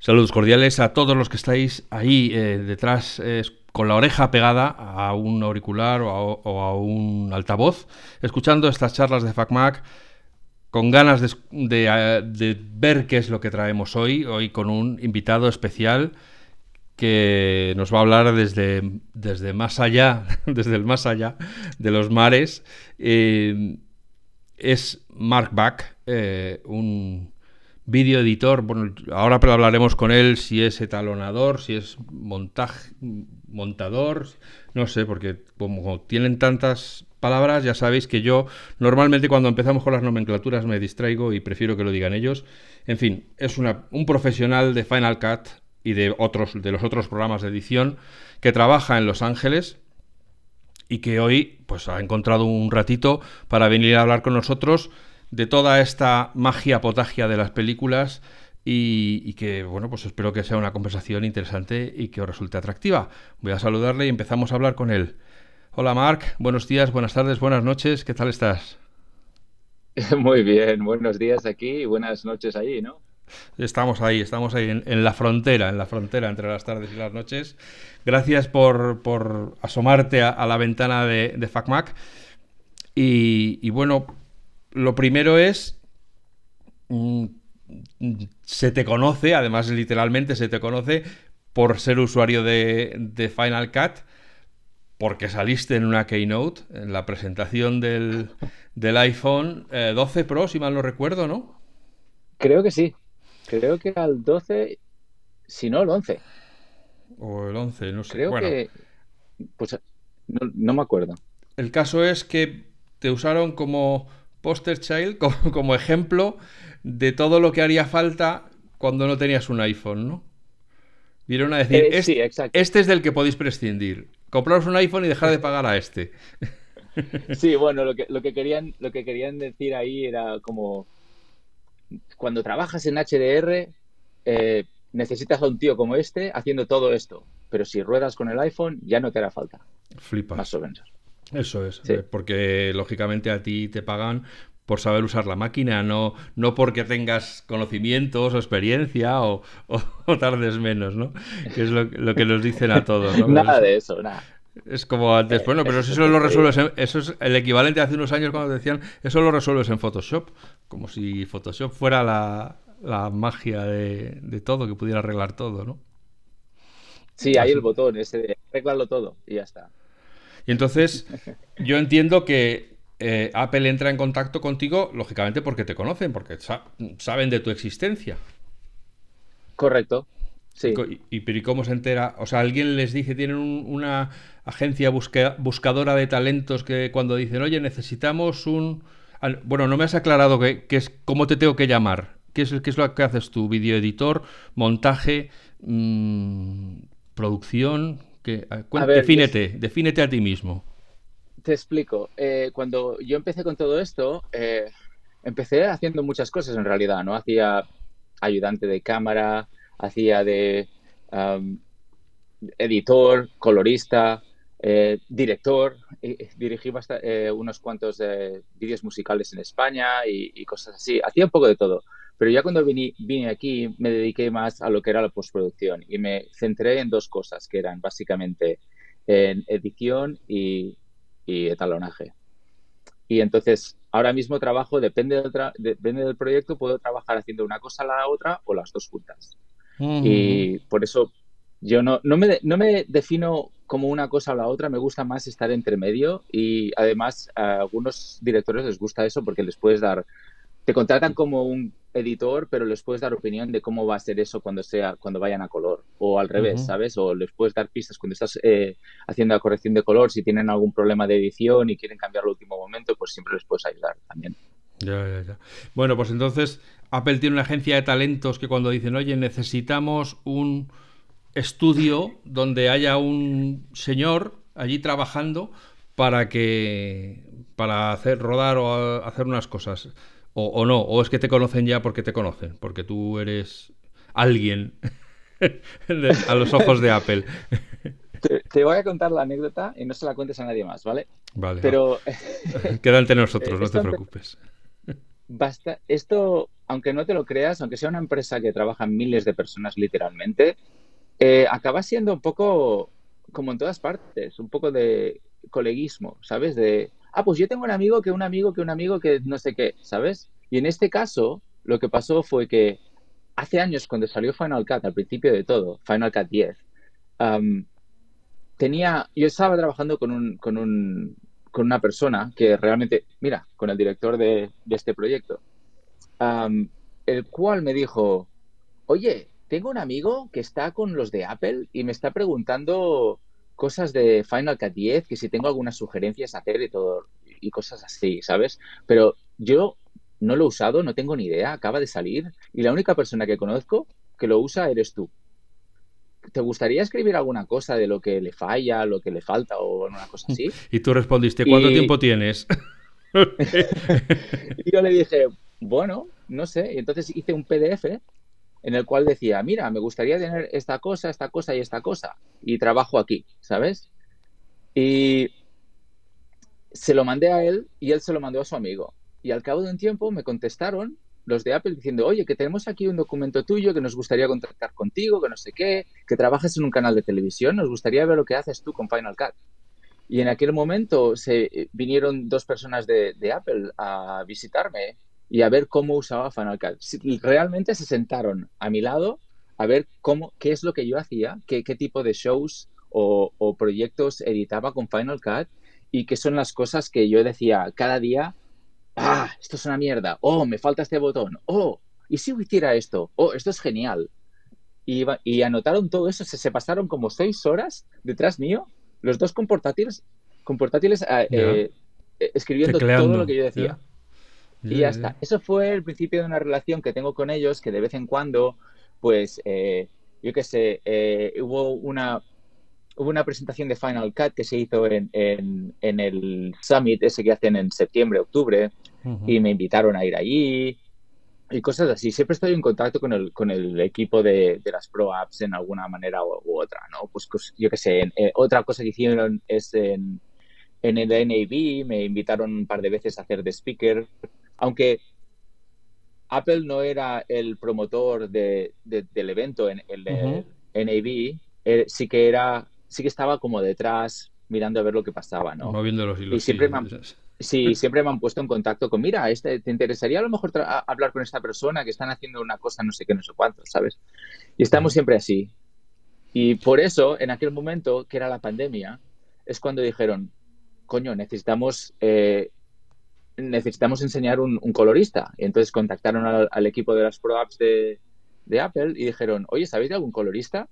Saludos cordiales a todos los que estáis ahí eh, detrás eh, con la oreja pegada a un auricular o a, un altavoz, escuchando estas charlas de FacMac con ganas de, de, ver qué es lo que traemos hoy, hoy con un invitado especial que nos va a hablar desde, desde más allá, desde el más allá de los mares. Eh, es Mark Back, un video editor, bueno, ahora hablaremos con él si es etalonador, si es montaje, montador, no sé, porque como tienen tantas palabras, ya sabéis que yo normalmente cuando empezamos con las nomenclaturas me distraigo y prefiero que lo digan ellos. En fin, es un profesional de Final Cut y de otros de los otros programas de edición que trabaja en Los Ángeles y que hoy pues ha encontrado un ratito para venir a hablar con nosotros de toda esta magia potagia de las películas y, que, bueno, pues espero que sea una conversación interesante y que os resulte atractiva. Voy a saludarle y empezamos a hablar con él. Hola Marc, buenos días, buenas tardes, buenas noches, ¿qué tal estás? Muy bien, buenos días aquí y buenas noches ahí, ¿no? Estamos ahí, estamos ahí en, la frontera, en la frontera entre las tardes y las noches. Gracias por, asomarte a, la ventana de, FacMac. Y, y, bueno, lo primero es, mm, se te conoce, además literalmente se te conoce por ser usuario de, Final Cut, porque saliste en una keynote, en la presentación del, iPhone 12 eh, Pro, si mal no recuerdo, ¿no? Creo que sí. Creo que al 12, si no el 11. O el 11, no sé. Creo que... Pues no me acuerdo. El caso es que te usaron como Poster Child como, ejemplo de todo lo que haría falta cuando no tenías un iPhone, ¿no? Vieron a decir, eh, este, este, es del que podéis prescindir. Compraros un iPhone y dejar de pagar a este. Sí, bueno, lo que, lo que, querían, lo que querían decir ahí era como, cuando trabajas en HDR, eh, necesitas a un tío como este haciendo todo esto. Pero si ruedas con el iPhone, ya no te hará falta. Flipa. Más o menos. Eso es, eh, porque lógicamente a ti te pagan por saber usar la máquina, no, no porque tengas conocimientos o experiencia o, tardes menos, ¿no? Que es lo, que nos dicen a todos. ¿no? nada de eso, nada. Es como antes, bueno, pero eso lo resuelves, eso es el equivalente hace unos años cuando decían, eso lo resuelves en Photoshop, como si Photoshop fuera la, magia de, todo, que pudiera arreglar todo, ¿no? Sí, hay el botón, ese de arreglarlo todo y ya está. Y entonces, yo entiendo que eh, Apple entra en contacto contigo, lógicamente porque te conocen, porque saben de tu existencia. Correcto. Sí. Y, pero ¿y cómo se entera? O sea, alguien les dice, tienen una agencia buscadora de talentos que cuando dicen, oye, necesitamos un... Bueno, no me has aclarado qué es, cómo te tengo que llamar. ¿Qué es, qué es lo que haces tú? ¿Videoeditor? ¿Montaje? Mm, ¿Producción? Defínete, defínete a ti mismo. Te explico. Eh, cuando yo empecé con todo esto, eh, empecé haciendo muchas cosas en realidad, ¿no? Hacía ayudante de cámara, hacía de editor, colorista, eh, director, dirigí unos cuantos vídeos musicales en España y, y, cosas así. Hacía un poco de todo. Pero ya cuando vine, vine aquí me dediqué más a lo que era la postproducción y me centré en dos cosas que eran básicamente en edición y, etalonaje. Y entonces ahora mismo trabajo, depende del, depende del proyecto, puedo trabajar haciendo una cosa a la otra o las dos juntas. Y por eso yo no, no, me, no me defino como una cosa o la otra, me gusta más estar entre medio y además a algunos directores les gusta eso porque les puedes dar te contratan como un editor, pero les puedes dar opinión de cómo va a ser eso cuando sea, cuando vayan a color. O al revés, ¿sabes? O les puedes dar pistas cuando estás eh, haciendo la corrección de color. Si tienen algún problema de edición y quieren cambiar al último momento, pues siempre les puedes ayudar también. Ya, ya, ya. Bueno, pues entonces Apple tiene una agencia de talentos que cuando dicen, oye, necesitamos un estudio donde haya un señor allí trabajando para que para hacer rodar o hacer unas cosas o, no, o es que te conocen ya porque te conocen, porque tú eres alguien a los ojos de Apple. Te, voy a contar la anécdota y no se la cuentes a nadie más, ¿vale? Vale. Pero. Queda entre nosotros, no te preocupes. basta, esto, aunque no te lo creas, aunque sea una empresa que trabaja miles de personas literalmente, eh, acaba siendo un poco, como en todas partes, un poco de coleguismo, ¿sabes? De, ah, pues yo tengo un amigo que un amigo que un amigo que no sé qué, ¿sabes? Y en este caso, lo que pasó fue que hace años, cuando salió Final Cut, al principio de todo, Final Cut 10, tenía, yo estaba trabajando con un, con un, con una persona que realmente, mira, con el director de, este proyecto, el cual me dijo, oye, tengo un amigo que está con los de Apple y me está preguntando cosas de Final Cut 10, que si tengo algunas sugerencias hacer y todo, y cosas así, ¿sabes? Pero yo no lo he usado, no tengo ni idea, acaba de salir, y la única persona que conozco que lo usa eres tú. ¿Te gustaría escribir alguna cosa de lo que le falla, lo que le falta o una cosa así? Y tú respondiste, ¿cuánto tiempo tienes? y yo le dije, bueno, no sé. Y entonces hice un PDF en el cual decía, mira, me gustaría tener esta cosa, esta cosa y esta cosa. Y trabajo aquí, ¿sabes? Y se lo mandé a él y él se lo mandó a su amigo. Y al cabo de un tiempo me contestaron los de Apple diciendo, oye, que tenemos aquí un documento tuyo, que nos gustaría contactar contigo, que no sé qué, que trabajas en un canal de televisión, nos gustaría ver lo que haces tú con Final Cut. Y en aquel momento se vinieron dos personas de, de Apple a visitarme y a ver cómo usaba Final Cut. Realmente se sentaron a mi lado a ver cómo, qué es lo que yo hacía, qué, qué tipo de shows o, o, proyectos editaba con Final Cut y qué son las cosas que yo decía cada día, ah, esto es una mierda, oh, me falta este botón, oh, ¿y si hiciera esto? Oh, esto es genial. Y, y anotaron todo eso, se, se, pasaron como seis horas detrás mío, los dos con portátiles, con portátiles eh, eh, escribiendo todo lo que yo decía. Y ya está. Eso fue el principio de una relación que tengo con ellos, que de vez en cuando, pues, eh, yo qué sé, eh, hubo una hubo una presentación de Final Cut que se hizo en, en, el Summit, ese que hacen en septiembre, octubre, y me invitaron a ir allí y cosas así. Siempre estoy en contacto con el, con el equipo de, de las Pro Apps en alguna manera u, otra, ¿no? Pues, pues yo qué sé, eh, otra cosa que hicieron es en, en el NAB, me invitaron un par de veces a hacer de speaker aunque Apple no era el promotor del evento en el NAB, eh, sí que era, sí que estaba como detrás mirando a ver lo que pasaba, ¿no? Moviendo los hilos. Y siempre me han, sí, siempre me han puesto en contacto con, mira, este, ¿te interesaría a lo mejor hablar con esta persona que están haciendo una cosa no sé qué, no sé cuánto, ¿sabes? Y estamos siempre así. Y por eso, en aquel momento, que era la pandemia, es cuando dijeron, coño, necesitamos eh, necesitamos enseñar un, colorista. Y entonces contactaron al, equipo de las Pro Apps de, Apple y dijeron, oye, ¿sabéis de algún colorista?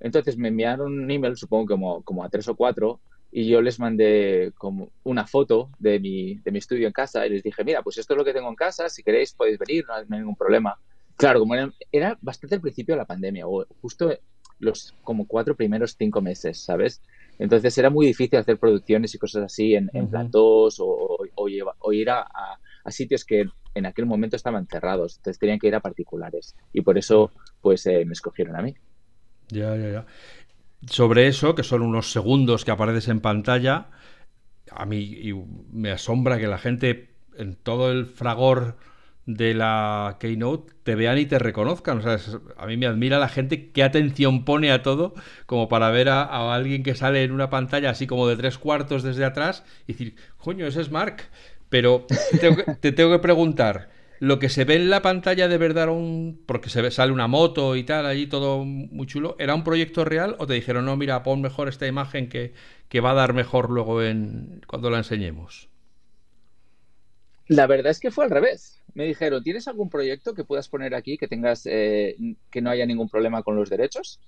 Entonces me enviaron un email, supongo como, como a tres o cuatro, y yo les mandé como una foto de mi, de mi estudio en casa y les dije, mira, pues esto es lo que tengo en casa, si queréis podéis venir, no hay ningún problema. Claro, como era, era bastante al principio de la pandemia, o justo los como cuatro primeros cinco meses, ¿sabes? Entonces era muy difícil hacer producciones y cosas así en, en platós o, o, ir a, sitios que en aquel momento estaban cerrados. Entonces tenían que ir a particulares. Y por eso, pues, eh, me escogieron a mí. Ya, ya, ya. Sobre eso, que son unos segundos que apareces en pantalla, a mí me asombra que la gente en todo el fragor de la Keynote te vean y te reconozcan. O sea, a mí me admira la gente qué atención pone a todo como para ver a, alguien que sale en una pantalla así como de tres cuartos desde atrás y decir, coño, ese es Mark. Pero te tengo que preguntar, ¿lo que se ve en la pantalla de verdad, un, porque se ve, sale una moto y tal, allí todo muy chulo, ¿era un proyecto real o te dijeron, no, mira, pon mejor esta imagen que, que va a dar mejor luego en, cuando la enseñemos? La verdad es que fue al revés me dijeron, ¿tienes algún proyecto que puedas poner aquí que tengas, eh, que no haya ningún problema con los derechos?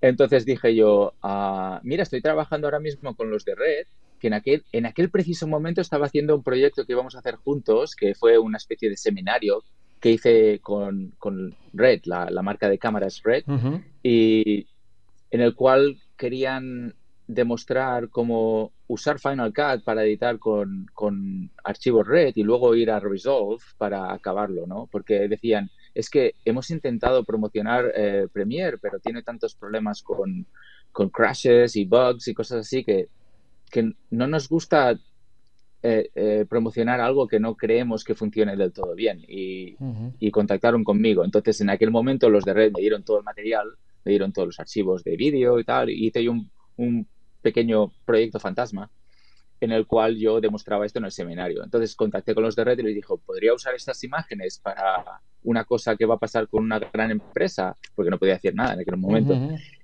Entonces dije yo, ah, mira, estoy trabajando ahora mismo con los de Red, que en aquel, en aquel preciso momento estaba haciendo un proyecto que íbamos a hacer juntos, que fue una especie de seminario que hice con, con Red, la, marca de cámaras Red, y en el cual querían demostrar cómo usar Final Cut para editar con, con, archivos red y luego ir a Resolve para acabarlo, ¿no? Porque decían, es que hemos intentado promocionar eh, Premiere, pero tiene tantos problemas con, con, crashes y bugs y cosas así que, que no nos gusta eh, eh, promocionar algo que no creemos que funcione del todo bien y, contactaron conmigo. Entonces, en aquel momento los de Red me dieron todo el material, me dieron todos los archivos de vídeo y tal, y hice un, un pequeño proyecto fantasma en el cual yo demostraba esto en el seminario. Entonces contacté con los de Red y les dije, ¿podría usar estas imágenes para una cosa que va a pasar con una gran empresa? Porque no podía hacer nada en aquel momento.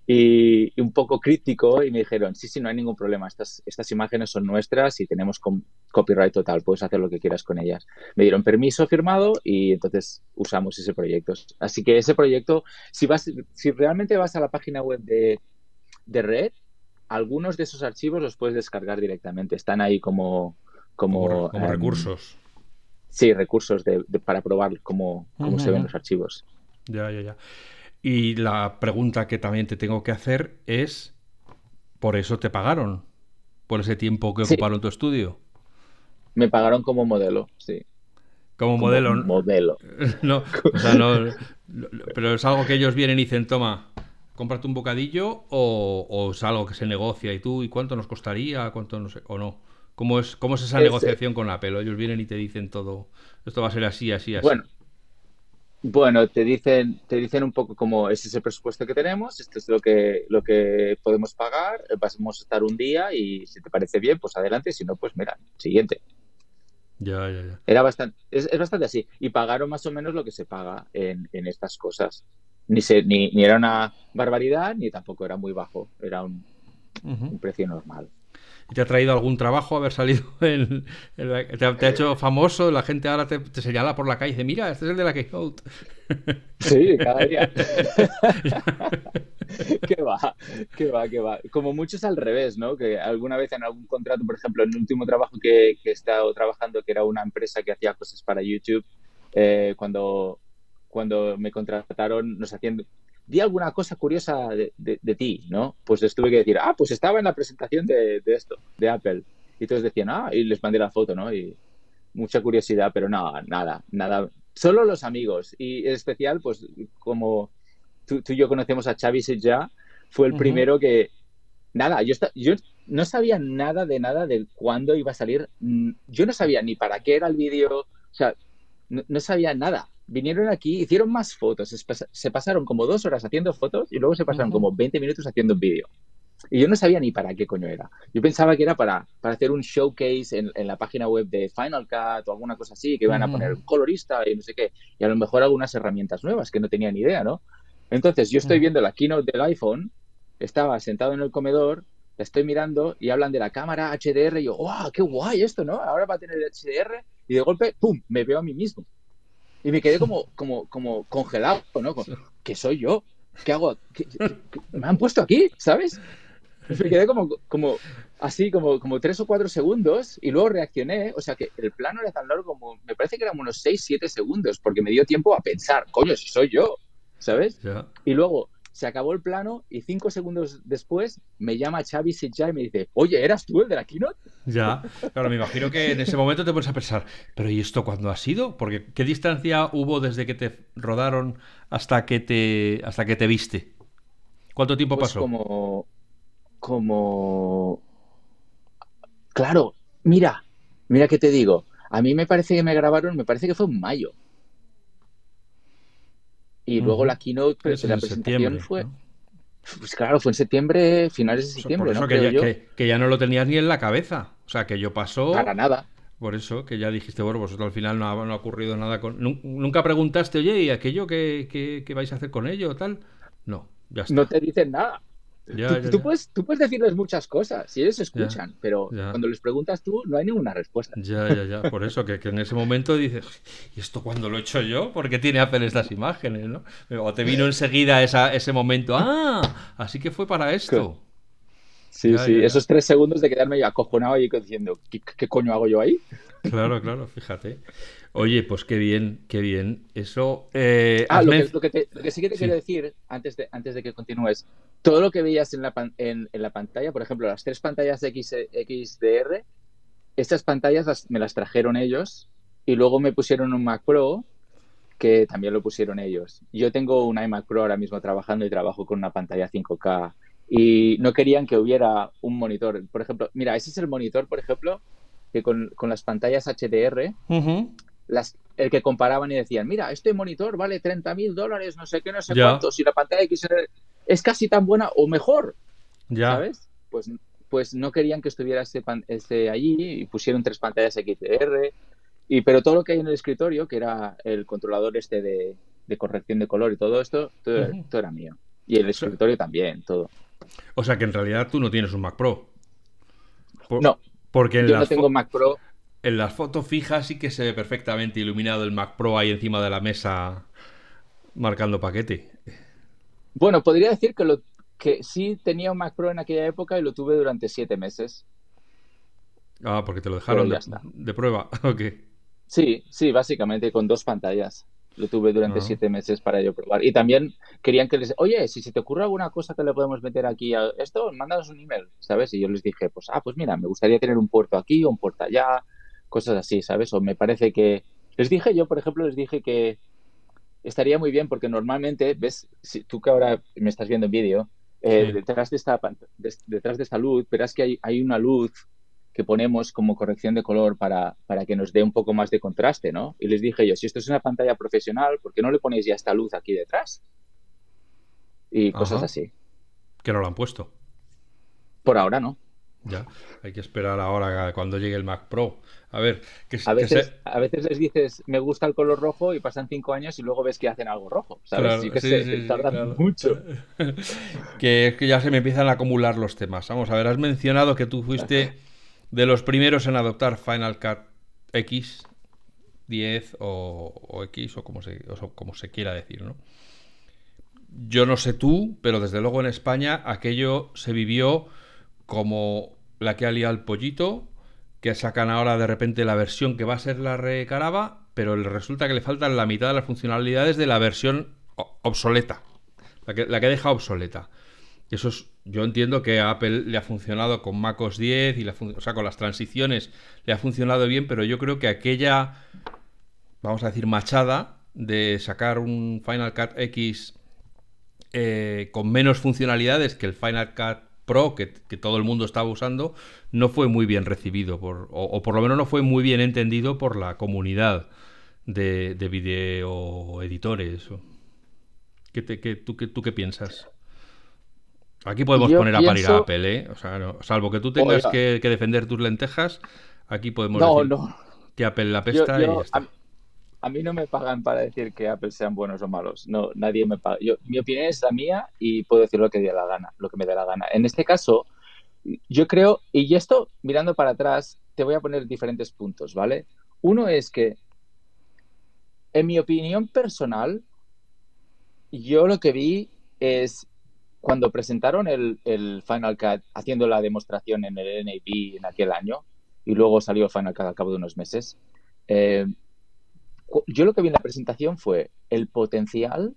y, un poco crítico y me dijeron, sí, sí, no hay ningún problema, estas, estas imágenes son nuestras y tenemos copyright total, puedes hacer lo que quieras con ellas. Me dieron permiso firmado y entonces usamos ese proyecto. Así que ese proyecto, si, vas, si realmente vas a la página web de, de Red, algunos de esos archivos los puedes descargar directamente. Están ahí como... Como, em, recursos. Sí, recursos de, para probar cómo, cómo se ven los archivos. Ya, ya, ya. Y la pregunta que también te tengo que hacer es, ¿por eso te pagaron? ¿Por ese tiempo que ocuparon tu estudio? Me pagaron como modelo, sí. Como, modelo. Modelo. no, o sea, no, pero es algo que ellos vienen y dicen, toma, cómprate un bocadillo o, es algo que se negocia y tú, ¿y cuánto nos costaría? ¿Cuánto no sé, o no? ¿Cómo es, cómo es esa negociación con Apple? Ellos vienen y te dicen todo, esto va a ser así, así, así. Bueno, bueno, te dicen, te dicen un poco como ese es el presupuesto que tenemos, esto es lo que, lo que podemos pagar, vamos a estar un día y si te parece bien, pues adelante, si no, pues mira, siguiente. Ya, ya, ya. Era bastante, es, bastante así. Y pagaron más o menos lo que se paga en, en estas cosas ni, ni, ni, era una barbaridad ni tampoco era muy bajo, era un, precio normal. ¿Y te ha traído algún trabajo haber salido? En, te, ha, hecho famoso? La gente ahora te, señala por la calle y dice, mira, este es el de la Keynote. Sí, cada día. qué va, qué va, qué va. Como muchos al revés, ¿no? Que alguna vez en algún contrato, por ejemplo, en el último trabajo que, que he estado trabajando, que era una empresa que hacía cosas para YouTube, eh, cuando cuando me contrataron, nos hacían, di alguna cosa curiosa de, ti, ¿no? Pues les tuve que decir, ah, pues estaba en la presentación de, esto, de Apple. Y todos decían, ah, y les mandé la foto, ¿no? Y mucha curiosidad, pero no, nada, nada. Solo los amigos. Y en especial, pues como tú, y yo conocemos a Xavi ya fue el primero que, nada, yo, yo no sabía nada de nada de cuándo iba a salir. Mm, yo no sabía ni para qué era el vídeo, o sea, no sabía nada vinieron aquí, hicieron más fotos, se pasaron como dos horas haciendo fotos y luego se pasaron como 20 minutos haciendo un vídeo. Y yo no sabía ni para qué coño era. Yo pensaba que era para, para hacer un showcase en, en, la página web de Final Cut o alguna cosa así, que iban a poner un colorista y no sé qué. Y a lo mejor algunas herramientas nuevas que no tenía ni idea, ¿no? Entonces yo estoy viendo la keynote del iPhone, estaba sentado en el comedor, la estoy mirando y hablan de la cámara HDR y yo, ¡wow! ¡Qué guay esto, ¿no? Ahora va a tener HDR y de golpe, ¡pum! Me veo a mí mismo. Y me quedé como, como, como congelado, ¿no? ¿Qué soy yo? ¿Qué hago? me han puesto aquí? ¿Sabes? Me quedé como, como así, como, como tres o cuatro segundos y luego reaccioné. O sea que el plano era tan largo como, me parece que eran unos seis, siete segundos, porque me dio tiempo a pensar, coño, si soy yo, ¿sabes? Y luego se acabó el plano y cinco segundos después me llama Xavi y me dice, oye, ¿eras tú el de la keynote? Ya, claro, me imagino que en ese momento te pones a pensar, pero ¿y esto cuándo ha sido? Porque ¿qué distancia hubo desde que te rodaron hasta que te, hasta que te viste? ¿Cuánto tiempo pues pasó? Como, como... Claro, mira, mira qué te digo. A mí me parece que me grabaron, me parece que fue en mayo. Y luego la keynote, pues, la presentación fue... Pues claro, fue en septiembre, finales de septiembre, ¿no? Que ya, que, ya, no lo tenías ni en la cabeza. O sea, que yo pasó... Para nada. Por eso, que ya dijiste, bueno, vosotros al final no ha, no ha ocurrido nada con... Nunca preguntaste, oye, ¿y aquello que, que, vais a hacer con ello tal? No, ya está. No te dicen nada tú, Puedes, tú puedes decirles muchas cosas si ellos escuchan, pero cuando les preguntas tú no hay ninguna respuesta. Ya, ya, ya. Por eso que, en ese momento dices, ¿y esto cuándo lo he hecho yo? ¿Por qué tiene Apple estas imágenes? ¿no? O te vino enseguida esa, ese momento, ¡ah! Así que fue para esto. Sí, sí, esos tres segundos de quedarme acojonado y diciendo, ¿qué, coño hago yo ahí? Claro, claro, fíjate. Oye, pues qué bien, qué bien. Eso. Eh, ah, lo que, sí que te quiero decir, antes de, antes de que continúes, todo lo que veías en la, en, la pantalla, por ejemplo, las tres pantallas de X, XDR, estas pantallas me las trajeron ellos y luego me pusieron un Mac Pro que también lo pusieron ellos. Yo tengo un iMac Pro ahora mismo trabajando y trabajo con una pantalla 5K y no querían que hubiera un monitor. Por ejemplo, mira, ese es el monitor, por ejemplo, que con, las pantallas HDR, las, el que comparaban y decían, mira, este monitor vale 30 mil dólares, no sé qué, no sé cuánto, si la pantalla XR es casi tan buena o mejor, ya. ¿sabes? Pues, pues no querían que estuviera este, este allí y pusieron tres pantallas XDR, y, pero todo lo que hay en el escritorio, que era el controlador este de, corrección de color y todo esto, todo, era mío. Y el escritorio también, todo. O sea que en realidad tú no tienes un Mac Pro. no. Porque yo no tengo Mac Pro. En las fotos fijas sí que se ve perfectamente iluminado el Mac Pro ahí encima de la mesa marcando paquete. Bueno, podría decir que, lo, que sí tenía un Mac Pro en aquella época y lo tuve durante siete meses. Ah, porque te lo dejaron de, de, prueba. ok. Sí, sí, básicamente con dos pantallas. Lo tuve durante siete meses para yo probar. Y también querían que les, oye, si se te ocurre alguna cosa que le podemos meter aquí a esto, mándanos un email, ¿sabes? Y yo les dije, pues, ah, pues mira, me gustaría tener un puerto aquí o un puerto allá, cosas así, ¿sabes? O me parece que... Les dije, yo, por ejemplo, les dije que estaría muy bien porque normalmente, ves, si tú que ahora me estás viendo en vídeo, eh, detrás, de esta, detrás de esta luz, verás que hay, hay una luz que ponemos como corrección de color para, para, que nos dé un poco más de contraste, ¿no? Y les dije yo, si esto es una pantalla profesional, ¿por qué no le ponéis ya esta luz aquí detrás? Y cosas así. Que no lo han puesto. Por ahora no. Ya, hay que esperar ahora cuando llegue el Mac Pro. A ver, que, a, veces, a veces les dices, me gusta el color rojo y pasan cinco años y luego ves que hacen algo rojo. ¿sabes? sí que se tardan mucho. que es que ya se me empiezan a acumular los temas. Vamos a ver, has mencionado que tú fuiste de los primeros en adoptar Final Cut X, 10 o, X o como, se, como se quiera decir, ¿no? Yo no sé tú, pero desde luego en España aquello se vivió como la que ha liado el pollito, que sacan ahora de repente la versión que va a ser la recaraba, pero resulta que le faltan la mitad de las funcionalidades de la versión obsoleta, la que, la que deja obsoleta. Eso es, yo entiendo que a Apple le ha funcionado con MacOS 10 y o sea, con las transiciones le ha funcionado bien, pero yo creo que aquella, vamos a decir, machada de sacar un Final Cut X eh, con menos funcionalidades que el Final Cut Pro que, todo el mundo estaba usando, no fue muy bien recibido, por, o, por lo menos no fue muy bien entendido por la comunidad de, de video editores. ¿Qué, tú, qué, ¿Tú qué piensas? Aquí podemos poner a parir a Apple, ¿eh? O sea, salvo que tú tengas que, defender tus lentejas, aquí podemos decir que Apple la pesta y ya está. A, mí no me pagan para decir que Apple sean buenos o malos. No, nadie me paga. Mi opinión es la mía y puedo decir lo que dé la gana, lo que me dé la gana. En este caso, yo creo, y esto mirando para atrás, te voy a poner diferentes puntos, ¿vale? Uno es que, en mi opinión personal, yo lo que vi es cuando presentaron el, Final Cut haciendo la demostración en el NAB en aquel año y luego salió Final Cut al cabo de unos meses, eh, yo lo que vi en la presentación fue el potencial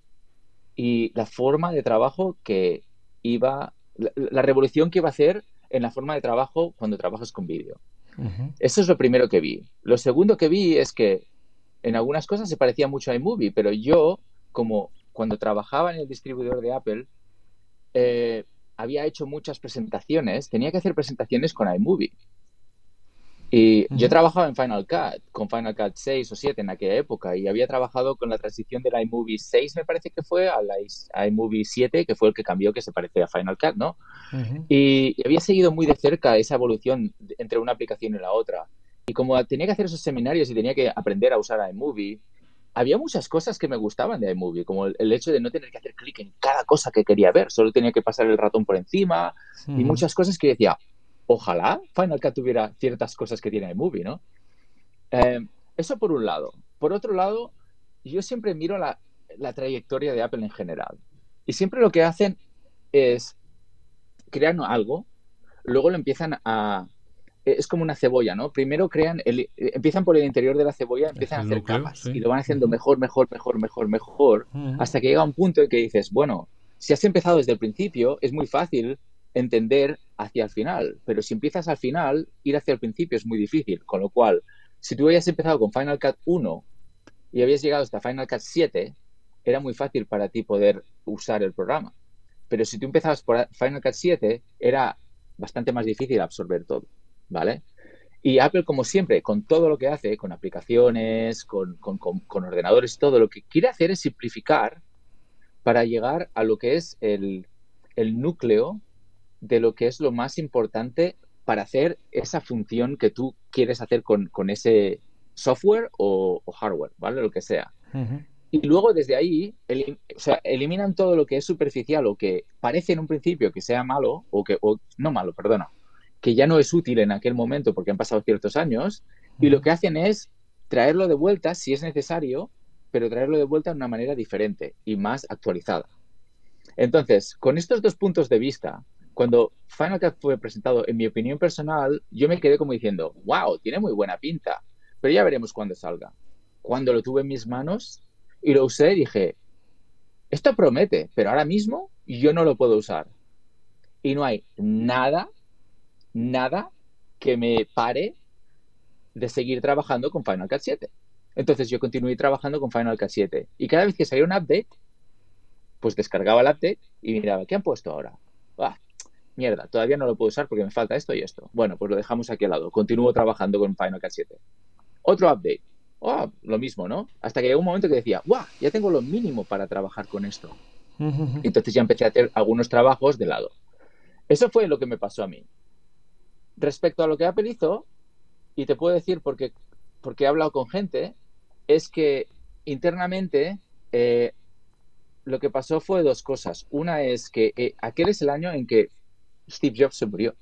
y la forma de trabajo que iba, la, revolución que iba a hacer en la forma de trabajo cuando trabajas con vídeo. Eso es lo primero que vi. Lo segundo que vi es que en algunas cosas se parecía mucho a iMovie, pero yo, como cuando trabajaba en el distribuidor de Apple, eh, había hecho muchas presentaciones, tenía que hacer presentaciones con iMovie. Y yo trabajaba en Final Cut, con Final Cut 6 o 7 en aquella época, y había trabajado con la transición del iMovie 6, me parece que fue, al iMovie 7, que fue el que cambió, que se parecía a Final Cut, ¿no? y, había seguido muy de cerca esa evolución entre una aplicación y la otra. Y como tenía que hacer esos seminarios y tenía que aprender a usar iMovie, había muchas cosas que me gustaban de iMovie, como el, hecho de no tener que hacer clic en cada cosa que quería ver, solo tenía que pasar el ratón por encima y muchas cosas que decía, ojalá Final Cut tuviera ciertas cosas que tiene iMovie, ¿no? Eh, eso por un lado. Por otro lado, yo siempre miro la, la trayectoria de Apple en general y siempre lo que hacen es crear algo, luego lo empiezan a, es como una cebolla, ¿no? Primero crean, el, empiezan por el interior de la cebolla, empiezan a hacer capas y lo van haciendo mejor, mejor, mejor, mejor, mejor, hasta que llega un punto en que dices, bueno, si has empezado desde el principio, es muy fácil entender hacia el final, pero si empiezas al final, ir hacia el principio es muy difícil, con lo cual, si tú habías empezado con Final Cut 1 y habías llegado hasta Final Cut 7, era muy fácil para ti poder usar el programa. Pero si tú empezabas por Final Cut 7, era bastante más difícil absorber todo. ¿vale? Y Apple, como siempre, con todo lo que hace, con aplicaciones, con, con, con, ordenadores, todo lo que quiere hacer es simplificar para llegar a lo que es el, el núcleo de lo que es lo más importante para hacer esa función que tú quieres hacer con, con ese software o, hardware, ¿vale? Lo que sea. Y luego desde ahí, o sea, eliminan todo lo que es superficial o que parece en un principio que sea malo, o que, o, no malo, perdona, que ya no es útil en aquel momento porque han pasado ciertos años, y lo que hacen es traerlo de vuelta si es necesario, pero traerlo de vuelta de una manera diferente y más actualizada. Entonces, con estos dos puntos de vista, cuando Final Cut fue presentado, en mi opinión personal, yo me quedé como diciendo, wow, tiene muy buena pinta, pero ya veremos cuándo salga. Cuando lo tuve en mis manos y lo usé, dije, esto promete, pero ahora mismo yo no lo puedo usar. Y no hay nada nada que me pare de seguir trabajando con Final Cut 7. Entonces yo continué trabajando con Final Cut 7 y cada vez que salía un update, pues descargaba el update y miraba, ¿qué han puesto ahora? Mierda, todavía no lo puedo usar porque me falta esto y esto. Bueno, pues lo dejamos aquí al lado. Continúo trabajando con Final Cut 7. Otro update. Oh, lo mismo, ¿no? Hasta que llegó un momento que decía, ¡guau! Ya tengo lo mínimo para trabajar con esto. Entonces ya empecé a hacer algunos trabajos de lado. Eso fue lo que me pasó a mí. Respecto a lo que Apple hizo, y te puedo decir porque, porque he hablado con gente, es que internamente eh, lo que pasó fue dos cosas. Una es que eh, aquel es el año en que Steve Jobs se murió.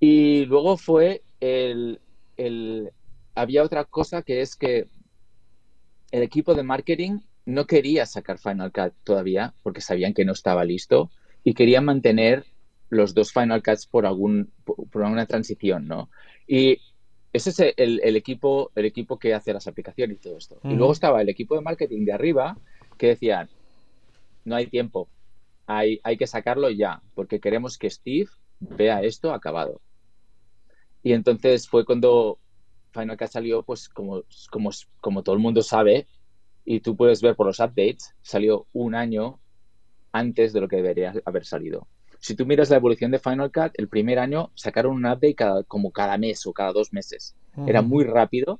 Y luego fue el, el, Había otra cosa que es que el equipo de marketing no quería sacar Final Cut todavía porque sabían que no estaba listo y querían mantener los dos Final Cuts por algún por alguna transición, ¿no? Y ese es el, equipo el equipo que hace las aplicaciones y todo esto. Y luego estaba el equipo de marketing de arriba que decían, no hay tiempo, hay, hay que sacarlo ya, porque queremos que Steve vea esto acabado. Y entonces fue cuando Final Cut salió, pues como, como, como todo el mundo sabe, y tú puedes ver por los updates, salió un año antes de lo que debería haber salido. Si tú miras la evolución de Final Cut, el primer año sacaron un update cada, como cada mes o cada dos meses. Era muy rápido,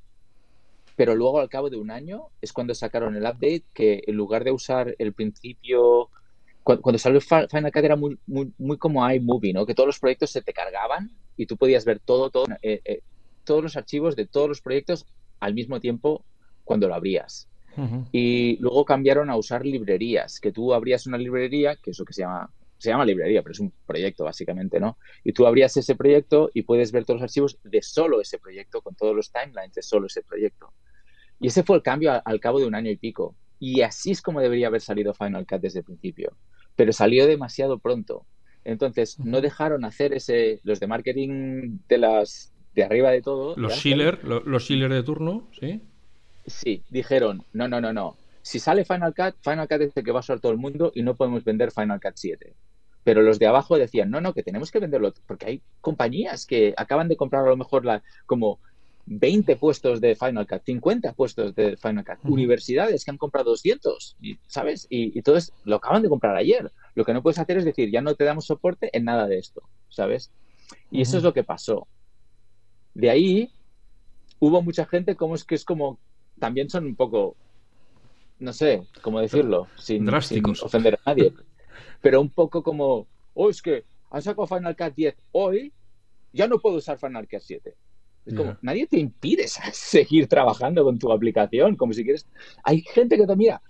pero luego al cabo de un año es cuando sacaron el update que en lugar de usar el principio... Cuando, salió Final Cut era muy, muy, muy como iMovie, ¿no? Que todos los proyectos se te cargaban y tú podías ver todo, todo, eh, eh, todos los archivos de todos los proyectos al mismo tiempo cuando lo abrías. Y luego cambiaron a usar librerías, que tú abrías una librería, que es lo que se llama se llama librería, pero es un proyecto básicamente, ¿no? Y tú abrías ese proyecto y puedes ver todos los archivos de solo ese proyecto, con todos los timelines de solo ese proyecto. Y ese fue el cambio al, cabo de un año y pico. Y así es como debería haber salido Final Cut desde el principio. Pero salió demasiado pronto. Entonces, no dejaron hacer ese, los de marketing de las de arriba de todo. Los Schiller, los Schiller de turno, ¿sí? Sí, dijeron, no, no, no, no si sale Final Cut, Final Cut es el que va a usar todo el mundo y no podemos vender Final Cut 7. Pero los de abajo decían, no, no, que tenemos que venderlo, porque hay compañías que acaban de comprar a lo mejor la, como 20 puestos de Final Cut, 50 puestos de Final Cut, universidades que han comprado 200, ¿sabes? Y, todo es, lo acaban de comprar ayer. Lo que no puedes hacer es decir, ya no te damos soporte en nada de esto, ¿sabes? Y eso es lo que pasó. De ahí hubo mucha gente como es que es como, también son un poco no sé cómo decirlo, sin, ofender a nadie, pero un poco como, oh, es que han sacado Final Cut 10 hoy, ya no puedo usar Final Cut 7. Es como, nadie te impide seguir trabajando con tu aplicación, como si quieres. Hay gente que te mira.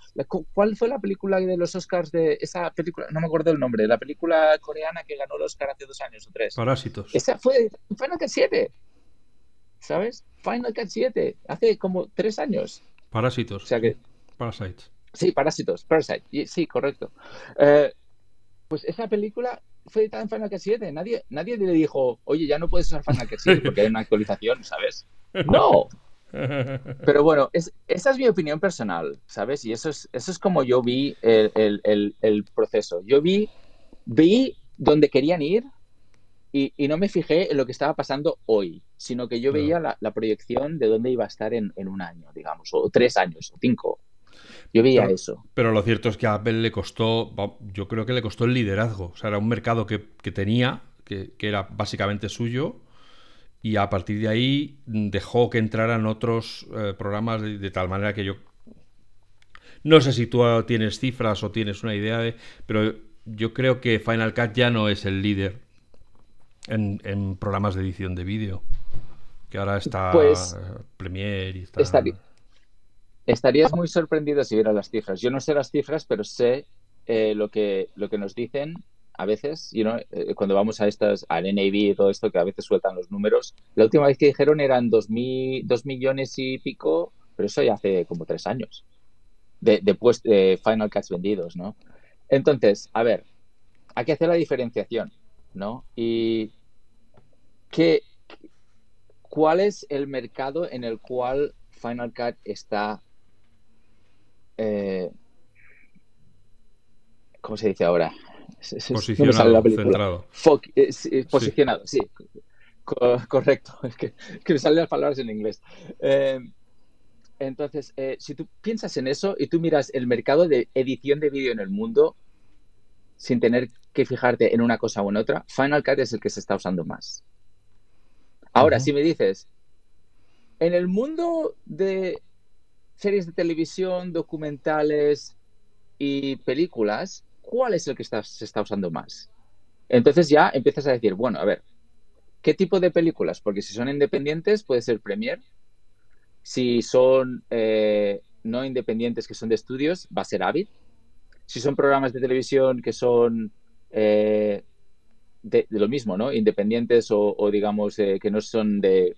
¿Cuál fue la película de los Oscars de esa película? No me acuerdo el nombre. La película coreana que ganó el Oscar hace dos años o tres. Parásitos. Esa fue Final Cut 7. ¿Sabes? Final Cut 7. Hace como tres años. Parásitos. O sea que Parasites. Sí, Parásitos, Parasite, sí, correcto. Eh, pues esa película fue tan Final Cut 7, nadie, nadie le dijo, oye, ya no puedes usar Final Cut 7 porque hay una actualización, ¿sabes? No. Pero bueno, esa es mi opinión personal, ¿sabes? Y eso es, eso es como yo vi el, proceso. Yo vi, vi dónde querían ir y, no me fijé en lo que estaba pasando hoy, sino que yo veía la, proyección de dónde iba a estar en, en, un año, digamos, o tres años, o cinco. Yo veía eso. Pero lo cierto es que a Apple le costó, yo creo que le costó el liderazgo. O sea, era un mercado que, tenía, que, era básicamente suyo, y a partir de ahí dejó que entraran otros eh, programas de, tal manera que yo no sé si tú tienes cifras o tienes una idea de, pero yo creo que Final Cut ya no es el líder en, programas de edición de vídeo. Que ahora está pues, Premiere y está... estarías muy sorprendido si vieras las cifras. Yo no sé las cifras, pero sé eh, lo, que, lo que nos dicen a veces, you eh, cuando vamos a estas, al NAB y todo esto, que a veces sueltan los números. La última vez que dijeron eran dos, dos millones y pico, pero eso ya hace como tres años. De, de Final Cuts vendidos, ¿no? Entonces, a ver, hay que hacer la diferenciación, ¿no? Y ¿qué, ¿cuál es el mercado en el cual Final Cut está... Eh, ¿Cómo se dice ahora? Posicionado, centrado. Eh, eh, posicionado, sí. correcto. Es que, me salen las palabras en inglés. entonces, si tú piensas en eso y tú miras el mercado de edición de vídeo en el mundo, sin tener que fijarte en una cosa o en otra, Final Cut es el que se está usando más. Ahora, si me dices, en el mundo de series de televisión, documentales y películas, ¿cuál es el que se está usando más? Entonces ya empiezas a decir, bueno, a ver, ¿qué tipo de películas? Porque si son independientes puede ser Premiere. Si son eh, no independientes que son de estudios, va a ser Avid si son programas de televisión que son eh, de, lo mismo, ¿no? Independientes o, digamos eh, que no son de,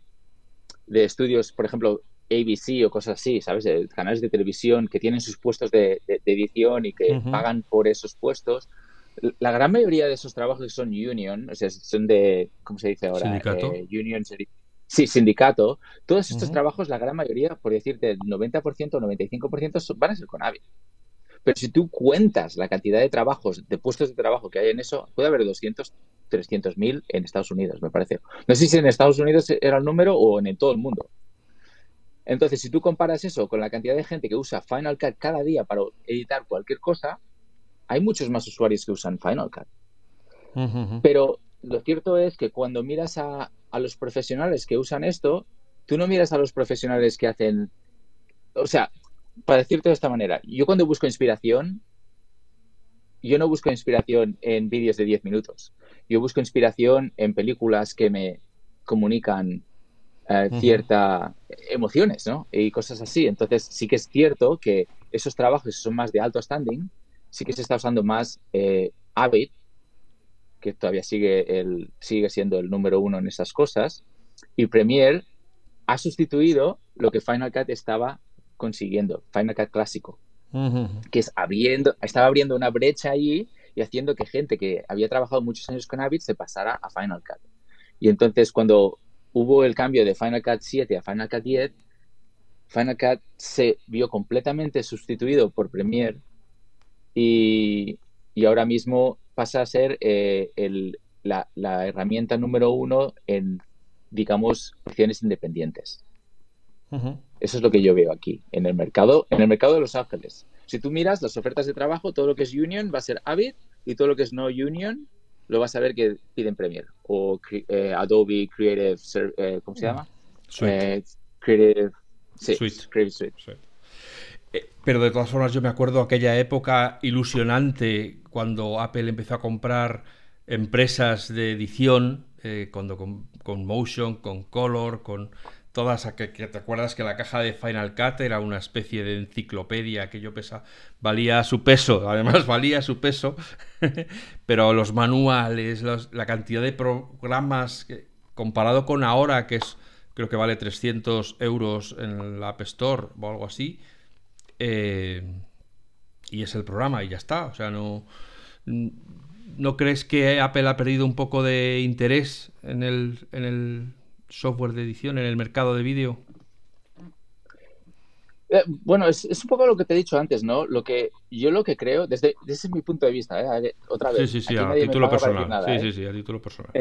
estudios, por ejemplo, ABC o cosas así, ¿sabes? canales de televisión que tienen sus puestos de, edición y que pagan por esos puestos. La gran mayoría de esos trabajos son union, o sea, son de, ¿cómo se dice ahora? Sindicato. Eh, union, sí, sindicato. Todos estos trabajos, la gran mayoría, por decirte, el 90% o 95% van a ser con AVI. Pero si tú cuentas la cantidad de trabajos, de puestos de trabajo que hay en eso, puede haber 200, 300 mil en Estados Unidos, me parece. No sé si en Estados Unidos era el número o en, todo el mundo. Entonces, si tú comparas eso con la cantidad de gente que usa Final Cut cada día para editar cualquier cosa, hay muchos más usuarios que usan Final Cut. Pero lo cierto es que cuando miras a, a, los profesionales que usan esto, tú no miras a los profesionales que hacen... O sea, para decirte de esta manera, yo cuando busco inspiración, yo no busco inspiración en vídeos de 10 minutos. Yo busco inspiración en películas que me comunican eh, ciertas emociones, ¿no? Y cosas así. Entonces, sí que es cierto que esos trabajos son más de alto standing, sí que se está usando más eh, Avid, que todavía sigue, el, sigue siendo el número uno en esas cosas, y Premiere ha sustituido lo que Final Cut estaba consiguiendo, Final Cut clásico, que es abriendo, estaba abriendo una brecha ahí y haciendo que gente que había trabajado muchos años con Avid se pasara a Final Cut. Y entonces cuando hubo el cambio de Final Cut 7 a Final Cut 10, Final Cut se vio completamente sustituido por Premiere y, ahora mismo pasa a ser eh, la, la, herramienta número uno en, digamos, opciones independientes. Eso es lo que yo veo aquí, en el mercado, en el mercado de Los Ángeles. Si tú miras las ofertas de trabajo, todo lo que es Union va a ser Avid y todo lo que es no Union lo vas a ver que piden Premiere o eh, Adobe Creative, eh, ¿cómo se llama? Suite. Eh, Creative, Suite. pero de todas formas yo me acuerdo aquella época ilusionante cuando Apple empezó a comprar empresas de edición, cuando con Motion, con Color, con todas que, que, te acuerdas que la caja de Final Cut era una especie de enciclopedia que yo pesa valía su peso además valía su peso pero los manuales la cantidad de programas comparado con ahora que es creo que vale 300 euros en la App Store o algo así eh, y es el programa y ya está o sea no ¿No crees que Apple ha perdido un poco de interés en el, en el software de edición en el mercado de vídeo? Eh, bueno, es, un poco lo que te he dicho antes, ¿no? Lo que yo lo que creo, desde, desde mi punto de vista, ¿eh? otra vez. Sí, sí, sí, a título personal. sí, ¿eh? sí, sí, a título personal.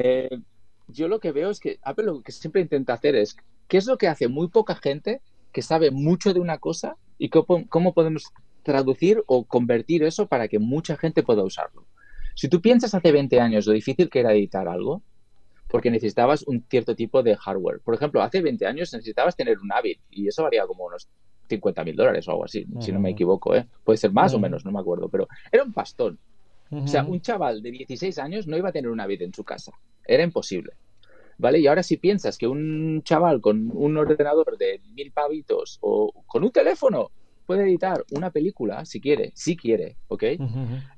yo lo que veo es que Apple lo que siempre intenta hacer es, ¿qué es lo que hace muy poca gente que sabe mucho de una cosa y cómo, cómo podemos traducir o convertir eso para que mucha gente pueda usarlo? Si tú piensas hace 20 años lo difícil que era editar algo, porque necesitabas un cierto tipo de hardware. Por ejemplo, hace 20 años necesitabas tener un Avid y eso valía como unos 50 mil dólares o algo así, si no me equivoco. ¿eh? Puede ser más o menos, no me acuerdo, pero era un pastón. O sea, un chaval de 16 años no iba a tener un Avid en su casa. Era imposible. ¿Vale? Y ahora si piensas que un chaval con un ordenador de mil pavitos o con un teléfono puede editar una película, si quiere, si quiere, ¿ok?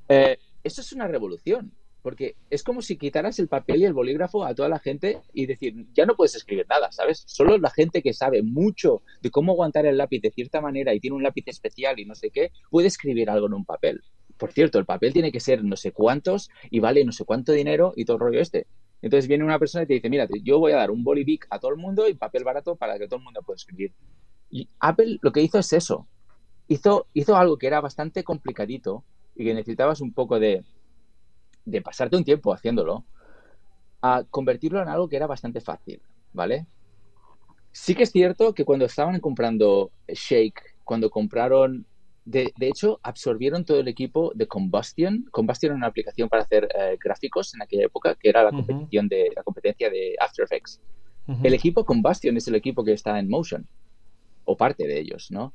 Eh, eso es una revolución. Porque es como si quitaras el papel y el bolígrafo a toda la gente y decir, ya no puedes escribir nada, ¿sabes? Solo la gente que sabe mucho de cómo aguantar el lápiz de cierta manera y tiene un lápiz especial y no sé qué, puede escribir algo en un papel. Por cierto, el papel tiene que ser no sé cuántos y vale no sé cuánto dinero y todo el rollo este. Entonces viene una persona y te dice, mira, yo voy a dar un bolivic a todo el mundo y papel barato para que todo el mundo pueda escribir. Y Apple lo que hizo es eso. Hizo, hizo algo que era bastante complicadito y que necesitabas un poco de, de pasarte un tiempo haciéndolo a convertirlo en algo que era bastante fácil, ¿vale? Sí que es cierto que cuando estaban comprando Shake, cuando compraron, de, hecho, absorbieron todo el equipo de Combustion. Combustion era una aplicación para hacer eh, gráficos en aquella época, que era la, competición de, la competencia de After Effects. El equipo Combustion es el equipo que está en Motion, o parte de ellos, ¿no?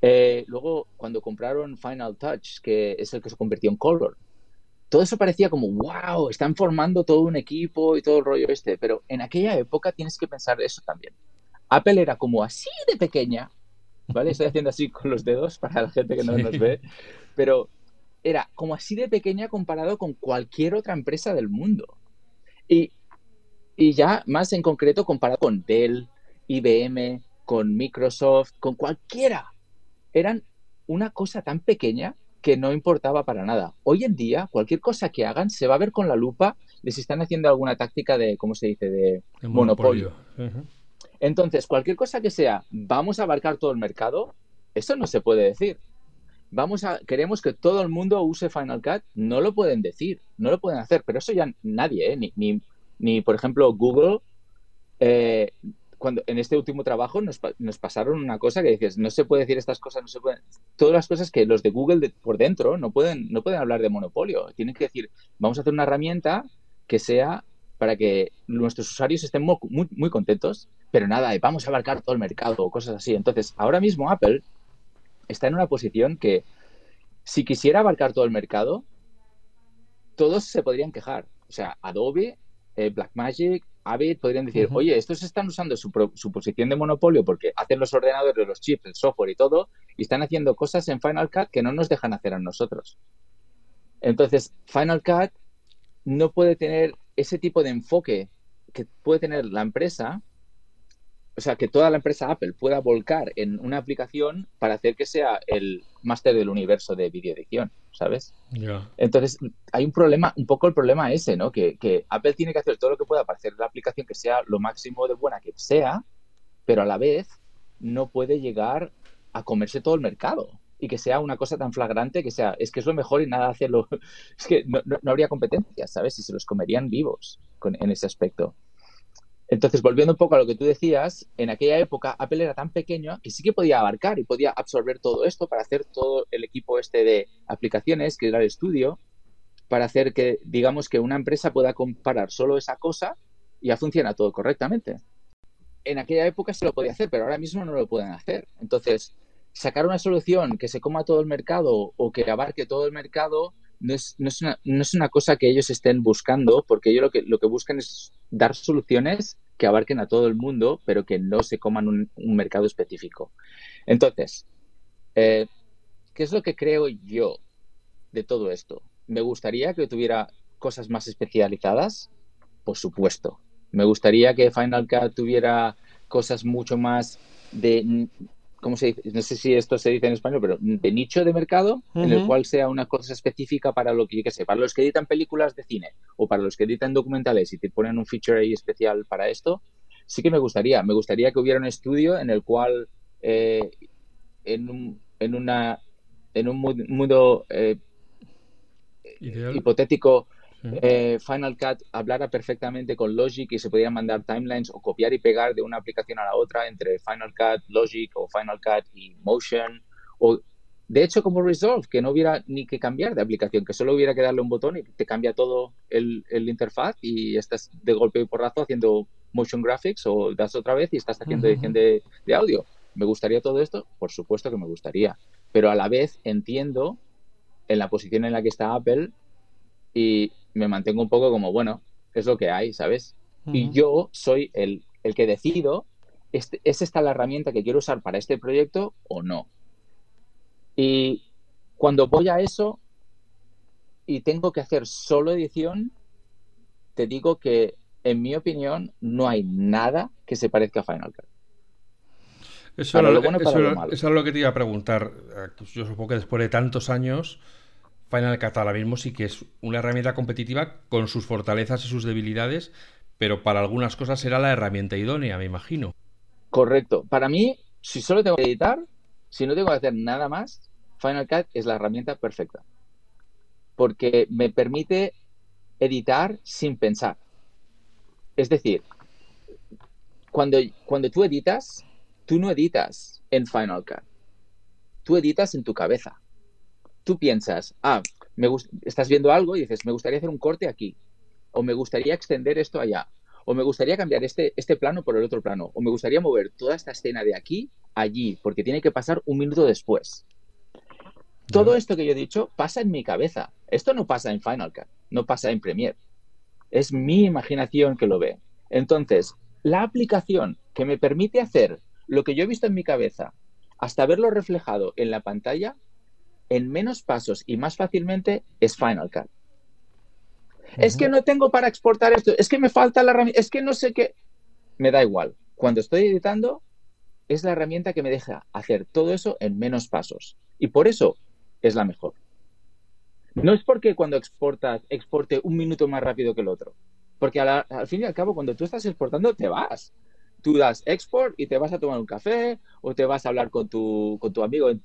Eh, luego, cuando compraron Final Touch, que es el que se convirtió en Color, todo eso parecía como, wow, están formando todo un equipo y todo el rollo este, pero en aquella época tienes que pensar eso también. Apple era como así de pequeña, ¿vale? Estoy haciendo así con los dedos para la gente que no nos ve, pero era como así de pequeña comparado con cualquier otra empresa del mundo. Y, y ya más en concreto comparado con Dell, IBM, con Microsoft, con cualquiera. Eran una cosa tan pequeña que no importaba para nada. Hoy en día, cualquier cosa que hagan se va a ver con la lupa de si están haciendo alguna táctica de, ¿cómo se dice?, de monopolio. Entonces, cualquier cosa que sea, vamos a abarcar todo el mercado, eso no se puede decir. Vamos a, queremos que todo el mundo use Final Cut, no lo pueden decir, no lo pueden hacer, pero eso ya nadie, ¿eh? ni, ni, ni, por ejemplo, Google eh, cuando en este último trabajo nos, nos, pasaron una cosa que dices, no se puede decir estas cosas, no se pueden, todas las cosas que los de Google por dentro no pueden, no pueden hablar de monopolio. Tienen que decir, vamos a hacer una herramienta que sea para que nuestros usuarios estén muy, muy, contentos, pero nada, vamos a abarcar todo el mercado o cosas así. Entonces, ahora mismo Apple está en una posición que si quisiera abarcar todo el mercado, todos se podrían quejar. O sea, Adobe, eh, Blackmagic, Avid podrían decir, oye, estos están usando su, posición de monopolio porque hacen los ordenadores, los chips, el software y todo, y están haciendo cosas en Final Cut que no nos dejan hacer a nosotros. Entonces, Final Cut no puede tener ese tipo de enfoque que puede tener la empresa o sea, que toda la empresa Apple pueda volcar en una aplicación para hacer que sea el máster del universo de videoedición, ¿sabes? Entonces, hay un problema, un poco el problema ese, ¿no? Que, Apple tiene que hacer todo lo que pueda para hacer la aplicación que sea lo máximo de buena que sea, pero a la vez no puede llegar a comerse todo el mercado y que sea una cosa tan flagrante que sea, es que es lo mejor y nada hacerlo. Es que no, habría competencia, ¿sabes? Si se los comerían vivos en ese aspecto. Entonces, volviendo un poco a lo que tú decías, en aquella época Apple era tan pequeño que sí que podía abarcar y podía absorber todo esto para hacer todo el equipo este de aplicaciones, que era el estudio, para hacer que, digamos, que una empresa pueda comparar solo esa cosa y ya funciona todo correctamente. En aquella época se lo podía hacer, pero ahora mismo no lo pueden hacer. Entonces, sacar una solución que se coma todo el mercado o que abarque todo el mercado no es, no es, una, no es una cosa que ellos estén buscando, porque ellos lo que, lo que buscan es dar soluciones que abarquen a todo el mundo, pero que no se coman un, mercado específico. Entonces, eh, ¿qué es lo que creo yo de todo esto? ¿Me gustaría que tuviera cosas más especializadas? Por supuesto. ¿Me gustaría que Final Cut tuviera cosas mucho más de ¿cómo se dice? No sé si esto se dice en español, pero de nicho de mercado, en el cual sea una cosa específica para lo que, yo que sé, para los que editan películas de cine o para los que editan documentales y te ponen un feature ahí especial para esto, sí que me gustaría. Me gustaría que hubiera un estudio en el cual, eh, en, un, en, una, en un mundo eh, hipotético, eh, Final Cut hablara perfectamente con Logic y se podían mandar timelines o copiar y pegar de una aplicación a la otra entre Final Cut, Logic o Final Cut y Motion o de hecho, como Resolve, que no hubiera ni que cambiar de aplicación, que solo hubiera que darle un botón y te cambia todo el, interfaz y estás de golpe y porrazo haciendo motion graphics o das otra vez y estás haciendo edición de, de audio. ¿Me gustaría todo esto? Por supuesto que me gustaría. Pero a la vez entiendo en la posición en la que está Apple y me mantengo un poco como, bueno, es lo que hay, ¿sabes? Y yo soy el, el que decido, este, ¿es esta la herramienta que quiero usar para este proyecto o no? Y cuando voy a eso y tengo que hacer solo edición, te digo que, en mi opinión, no hay nada que se parezca a Final Cut. Eso, lo, eso, es lo que te iba a preguntar. Yo supongo que después de tantos años, Final Cut ahora mismo sí que es una herramienta competitiva con sus fortalezas y sus debilidades, pero para algunas cosas será la herramienta idónea, me imagino. Correcto. Para mí, si solo tengo que editar, si no tengo que hacer nada más, Final Cut es la herramienta perfecta. Porque me permite editar sin pensar. Es decir, cuando, cuando tú editas, tú no editas en Final Cut. Tú editas en tu cabeza. Tú piensas, ah, me estás viendo algo y dices, me gustaría hacer un corte aquí. O me gustaría extender esto allá. O me gustaría cambiar este, este plano por el otro plano. O me gustaría mover toda esta escena de aquí allí, porque tiene que pasar un minuto después. Todo esto que yo he dicho pasa en mi cabeza. Esto no pasa en Final Cut, no pasa en Premiere. Es mi imaginación que lo ve. Entonces, la aplicación que me permite hacer lo que yo he visto en mi cabeza hasta verlo reflejado en la pantalla en menos pasos y más fácilmente es Final Cut. Es que no tengo para exportar esto, es que me falta la herramienta, es que no sé qué. Me da igual. Cuando estoy editando, es la herramienta que me deja hacer todo eso en menos pasos. Y por eso es la mejor. No es porque cuando exportas, exporte un minuto más rápido que el otro. Porque al, fin y al cabo, cuando tú estás exportando, te vas. Tú das export y te vas a tomar un café o te vas a hablar con tu, con tu amigo en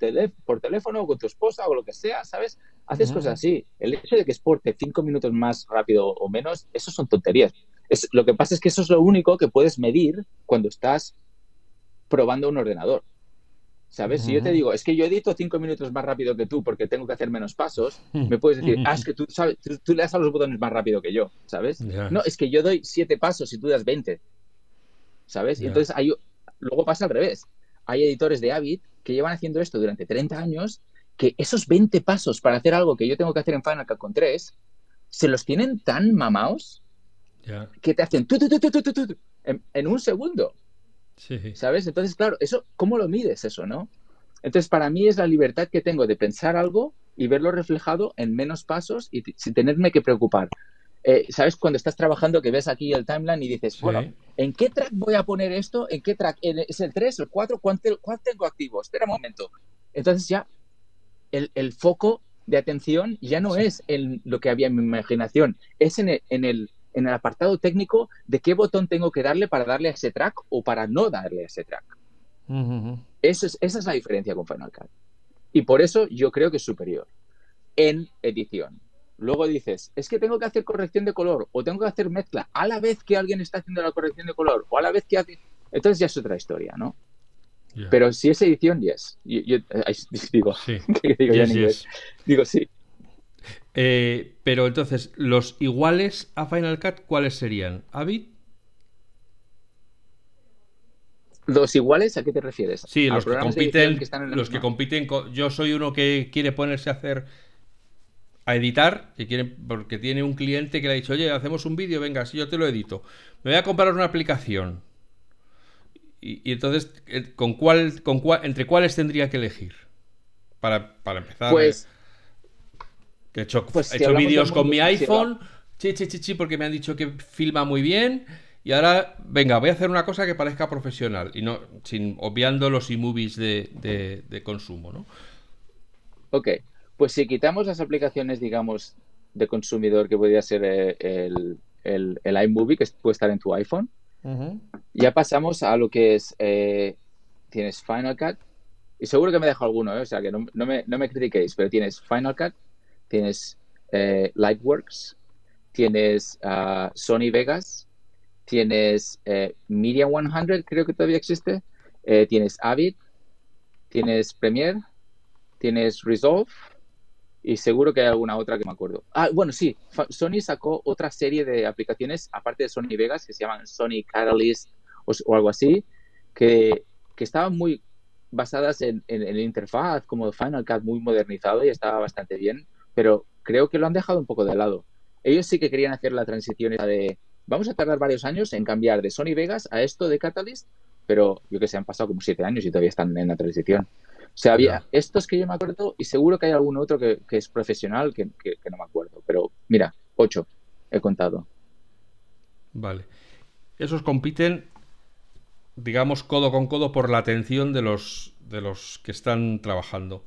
por teléfono o con tu esposa o lo que sea, ¿sabes? Haces cosas así. El hecho de que exporte cinco minutos más rápido o menos, eso son tonterías. Es, lo que pasa es que eso es lo único que puedes medir cuando estás probando un ordenador. ¿Sabes? Si yo te digo, es que yo edito cinco minutos más rápido que tú porque tengo que hacer menos pasos, hmm. me puedes decir, ah, es que tú, sabes, tú, le das a los botones más rápido que yo, ¿sabes? No, es que yo doy siete pasos y tú das 20, ¿sabes? Y entonces hay, luego pasa al revés. Hay editores de Avid que llevan haciendo esto durante 30 años, que esos 20 pasos para hacer algo que yo tengo que hacer en Final Cut con 3, se los tienen tan mamados que te hacen tu, en un segundo. ¿Sabes? Entonces, claro, eso, ¿cómo lo mides eso, no? Entonces, para mí es la libertad que tengo de pensar algo y verlo reflejado en menos pasos y sin tenerme que preocupar. Eh, ¿Sabes? Cuando estás trabajando que ves aquí el timeline y dices, bueno, ¿en qué track voy a poner esto? ¿En qué track? ¿Es el 3, el 4? ¿Cuál, tengo activo? Espera un momento. Entonces ya el, foco de atención ya no es en lo que había en mi imaginación, es en el en el apartado técnico de qué botón tengo que darle para darle a ese track o para no darle a ese track. es, esa es la diferencia con Final Cut. Y por eso yo creo que es superior en edición. Luego dices, es que tengo que hacer corrección de color o tengo que hacer mezcla a la vez que alguien está haciendo la corrección de color o a la vez que hace... Entonces ya es otra historia, ¿no? Pero si es edición, yes. Yo, digo, sí. digo, digo sí. Eh, pero entonces, los iguales a Final Cut, ¿cuáles serían? ¿Avid? ¿Los iguales a qué te refieres? Sí, los que compiten. los que compiten. yo soy uno que quiere ponerse a hacer. A editar, que quiere, porque tiene un cliente que le ha dicho, oye, hacemos un vídeo, venga, si yo te lo edito. Me voy a comprar una aplicación. Y, entonces, eh, ¿con cuál, con cuál, ¿entre cuáles tendría que elegir? Para, para empezar. Pues. He hecho, pues hecho vídeos con mi iPhone, chi, chi, chi, porque me han dicho que filma muy bien. Y ahora, venga, voy a hacer una cosa que parezca profesional. Y no, sin obviando los iMovies de, de, consumo, ¿no? Ok. Pues si quitamos las aplicaciones, digamos, de consumidor que podría ser eh, el, el, el, iMovie, que puede estar en tu iPhone, ya pasamos a lo que es. Eh, tienes Final Cut. Y seguro que me dejo alguno, ¿eh? o sea que no, no, me, no me critiquéis, pero tienes Final Cut, tienes eh, Lightworks, tienes uh, Sony Vegas, tienes eh, Media 100, creo que todavía existe, tienes Avid, tienes Premiere, tienes Resolve y seguro que hay alguna otra que me acuerdo. Ah, bueno, sí, Sony sacó otra serie de aplicaciones, aparte de Sony Vegas, que se llaman Sony Catalyst o, algo así, que, que, estaban muy basadas en, en, interfaz, como Final Cut muy modernizado y estaba bastante bien, pero creo que lo han dejado un poco de lado. Ellos sí que querían hacer la transición de, vamos a tardar varios años en cambiar de Sony Vegas a esto de Catalyst, pero yo que sé, han pasado como siete años y todavía están en la transición. O sea, había estos que yo me acuerdo y seguro que hay algún otro que, es profesional que, no me acuerdo. Pero mira, ocho he contado. Vale. Esos compiten, digamos, codo con codo por la atención de los, de los que están trabajando.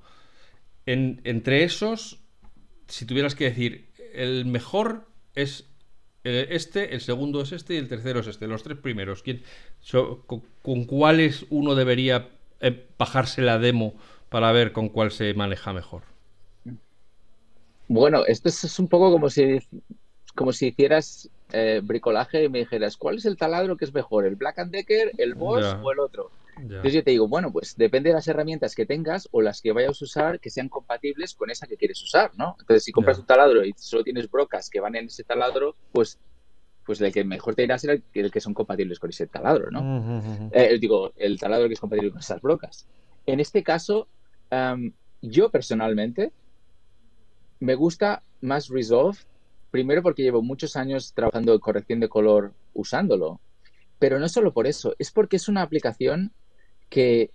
En, entre esos, si tuvieras que decir, el mejor es eh, este, el segundo es este y el tercero es este. Los tres primeros. ¿quién, con, con, cuáles uno debería bajarse la demo para ver con cuál se maneja mejor? Bueno, esto es un poco como si, como si hicieras eh, bricolaje y me dijeras, ¿cuál es el taladro que es mejor? ¿El Black and Decker, el Bosch o el otro? Entonces yo te digo, bueno, pues depende de las herramientas que tengas o las que vayas a usar que sean compatibles con esa que quieres usar, ¿no? Entonces si compras un taladro y solo tienes brocas que van en ese taladro, pues pues el que mejor te irá será el, que son compatibles con ese taladro, ¿no? Eh, digo, el taladro que es compatible con esas brocas. En este caso, yo personalmente me gusta más Resolve, primero porque llevo muchos años trabajando en corrección de color usándolo, pero no solo por eso, es porque es una aplicación que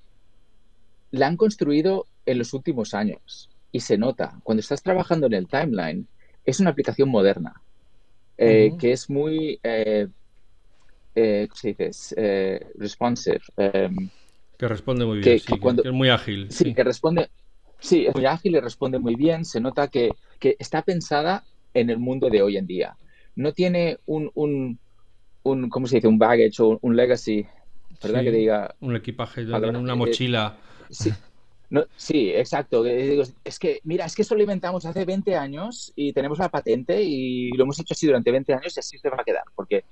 la han construido en los últimos años y se nota. Cuando estás trabajando en el timeline, es una aplicación moderna eh, que es muy, eh, eh, ¿cómo se dice? responsive. Em, que responde muy bien, sí, que es muy ágil. Sí, que responde, sí, es muy ágil y responde muy bien. Se nota que, que, está pensada en el mundo de hoy en día. No tiene un, un, un ¿cómo se dice? Un baggage o un legacy, ¿verdad? que diga... Un equipaje, una mochila. sí, no, sí, exacto. Es que, mira, es que esto lo inventamos hace 20 años y tenemos la patente y lo hemos hecho así durante 20 años y así se va a quedar, porque,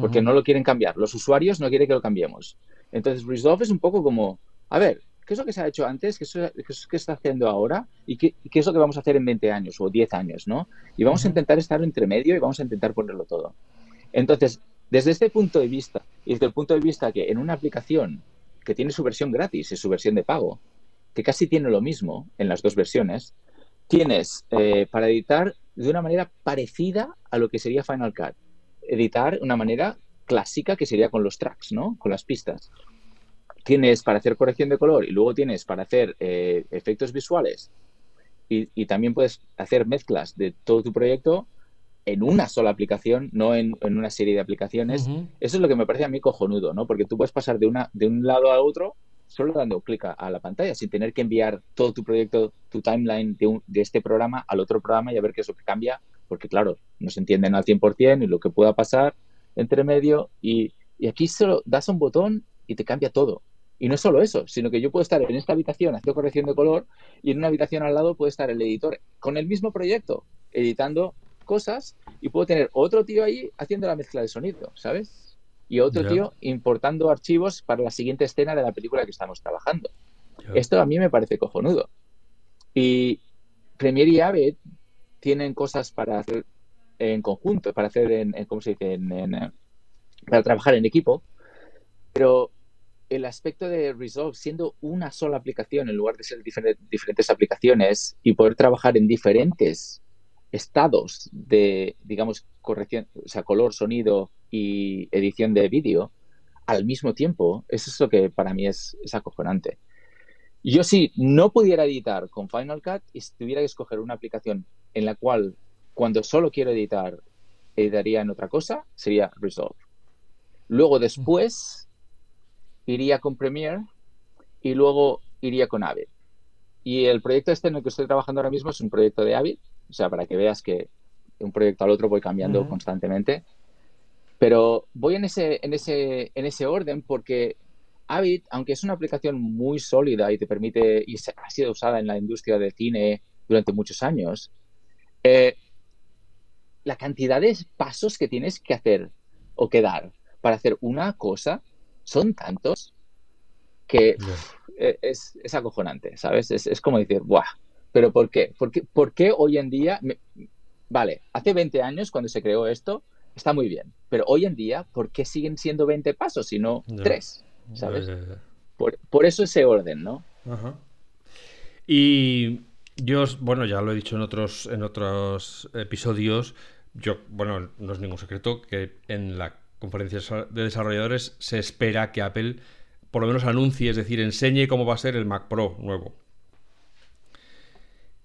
porque no lo quieren cambiar. Los usuarios no quieren que lo cambiemos. Entonces, Resolve es un poco como, a ver, ¿qué es lo que se ha hecho antes? ¿Qué es lo que está haciendo ahora? ¿Y qué, qué, es lo que vamos a hacer en 20 años o 10 años, no? Y vamos a intentar estar entre medio y vamos a intentar ponerlo todo. Entonces, desde este punto de vista, y desde el punto de vista que en una aplicación que tiene su versión gratis y su versión de pago, que casi tiene lo mismo en las dos versiones, tienes eh, para editar de una manera parecida a lo que sería Final Cut. Editar de una manera clásica que sería con los tracks, ¿no? Con las pistas. Tienes para hacer corrección de color y luego tienes para hacer eh, efectos visuales y, también puedes hacer mezclas de todo tu proyecto en una sola aplicación, no en, una serie de aplicaciones. Eso es lo que me parece a mí cojonudo, ¿no? Porque tú puedes pasar de, una, de un lado a otro solo dando clic a, la pantalla, sin tener que enviar todo tu proyecto, tu timeline de, este programa al otro programa y a ver qué es lo que cambia, porque claro, no se entienden al 100% y lo que pueda pasar entre medio y, aquí solo das un botón y te cambia todo. Y no solo eso, sino que yo puedo estar en esta habitación haciendo corrección de color y en una habitación al lado puede estar el editor con el mismo proyecto, editando cosas y puedo tener otro tío ahí haciendo la mezcla de sonido, ¿sabes? Y otro tío importando archivos para la siguiente escena de la película que estamos trabajando. Esto a mí me parece cojonudo. Y Premiere y Avid tienen cosas para hacer en conjunto, para hacer en, ¿cómo se dice? Eh, para trabajar en equipo, pero el aspecto de Resolve siendo una sola aplicación en lugar de ser diferentes aplicaciones y poder trabajar en diferentes estados de, digamos, corrección, o sea, color, sonido y edición de vídeo al mismo tiempo, eso es lo que para mí es, acojonante. Yo si no pudiera editar con Final Cut y tuviera que escoger una aplicación en la cual cuando solo quiero editar editaría en otra cosa, sería Resolve. Luego después iría con Premiere y luego iría con Avid. Y el proyecto este en el que estoy trabajando ahora mismo es un proyecto de Avid, o sea, para que veas que de un proyecto al otro voy cambiando constantemente. Pero voy en ese, en ese, en ese orden porque Avid, aunque es una aplicación muy sólida y te permite, y ha sido usada en la industria del cine durante muchos años, eh, la cantidad de pasos que tienes que hacer o que dar para hacer una cosa son tantos que es, es, acojonante, ¿sabes? Es, es, como decir, ¡buah! ¿Pero por qué? ¿Por qué, por qué hoy en día... Vale, hace 20 años cuando se creó esto, está muy bien. Pero hoy en día, ¿por qué siguen siendo 20 pasos y no 3? ¿Sabes? Por, por, eso ese orden, ¿no? Ajá. Y yo, bueno, ya lo he dicho en otros, en otros episodios, yo, bueno, no es ningún secreto que en la conferencia de desarrolladores se espera que Apple por lo menos anuncie, es decir, enseñe cómo va a ser el Mac Pro nuevo.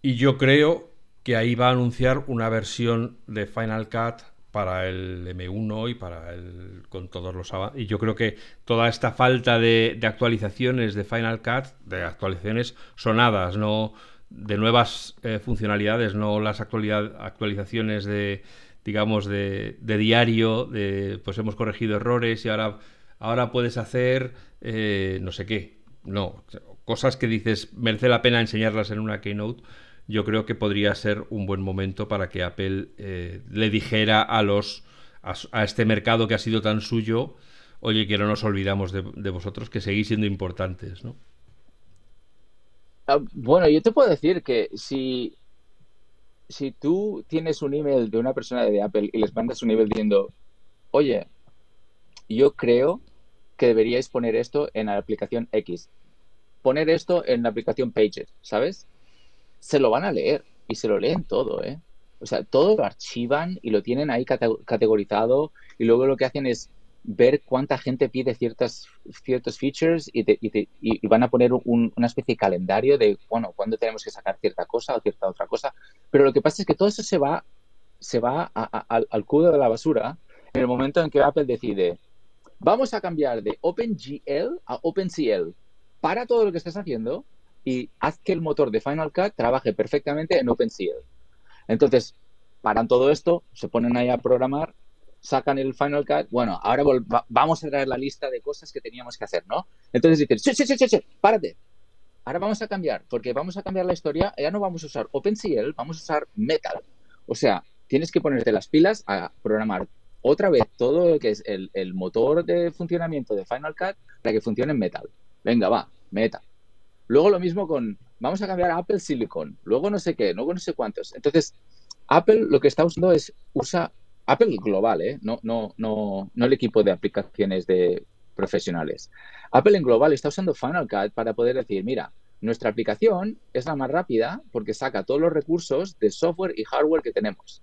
Y yo creo que ahí va a anunciar una versión de Final Cut para el M1 y para el con todos los y yo creo que toda esta falta de, actualizaciones de Final Cut, de actualizaciones sonadas, no de nuevas eh, funcionalidades, no las actualizaciones de digamos de, diario, de pues hemos corregido errores y ahora ahora puedes hacer eh, no sé qué, no cosas que dices merece la pena enseñarlas en una keynote yo creo que podría ser un buen momento para que Apple eh, le dijera a los a, este mercado que ha sido tan suyo, oye, que no nos olvidamos de, vosotros, que seguís siendo importantes, ¿no? Ah, bueno, yo te puedo decir que si, si tú tienes un email de una persona de Apple y les mandas un email diciendo, oye, yo creo que deberíais poner esto en la aplicación X, poner esto en la aplicación Pages, ¿sabes? Se lo van a leer y se lo leen todo, ¿eh? O sea, todo lo archivan y lo tienen ahí categorizado y luego lo que hacen es ver cuánta gente pide ciertas, ciertos features y, y, van a poner una especie de calendario de, bueno, cuándo tenemos que sacar cierta cosa o cierta otra cosa. Pero lo que pasa es que todo eso se va, se va al cubo de la basura en el momento en que Apple decide, vamos a cambiar de OpenGL a OpenCL. Para todo lo que estás haciendo y haz que el motor de Final Cut trabaje perfectamente en OpenCL. Entonces, paran todo esto, se ponen ahí a programar, sacan el Final Cut, bueno, ahora vamos a traer la lista de cosas que teníamos que hacer, ¿no? Entonces dicen, sí, sí, sí, sí, sí, párate. Ahora vamos a cambiar, porque vamos a cambiar la historia, ya no vamos a usar OpenCL, vamos a usar Metal. O sea, tienes que ponerte las pilas a programar otra vez todo lo que es el, el motor de funcionamiento de Final Cut para que funcione en Metal. Venga, va, Metal. Luego lo mismo con, vamos a cambiar a Apple Silicon, luego no sé qué, luego no sé cuántos. Entonces, Apple lo que está usando es, usa Apple global, ¿eh? no, no, no, no el equipo de aplicaciones de profesionales. Apple en global está usando Final Cut para poder decir, mira, nuestra aplicación es la más rápida porque saca todos los recursos de software y hardware que tenemos.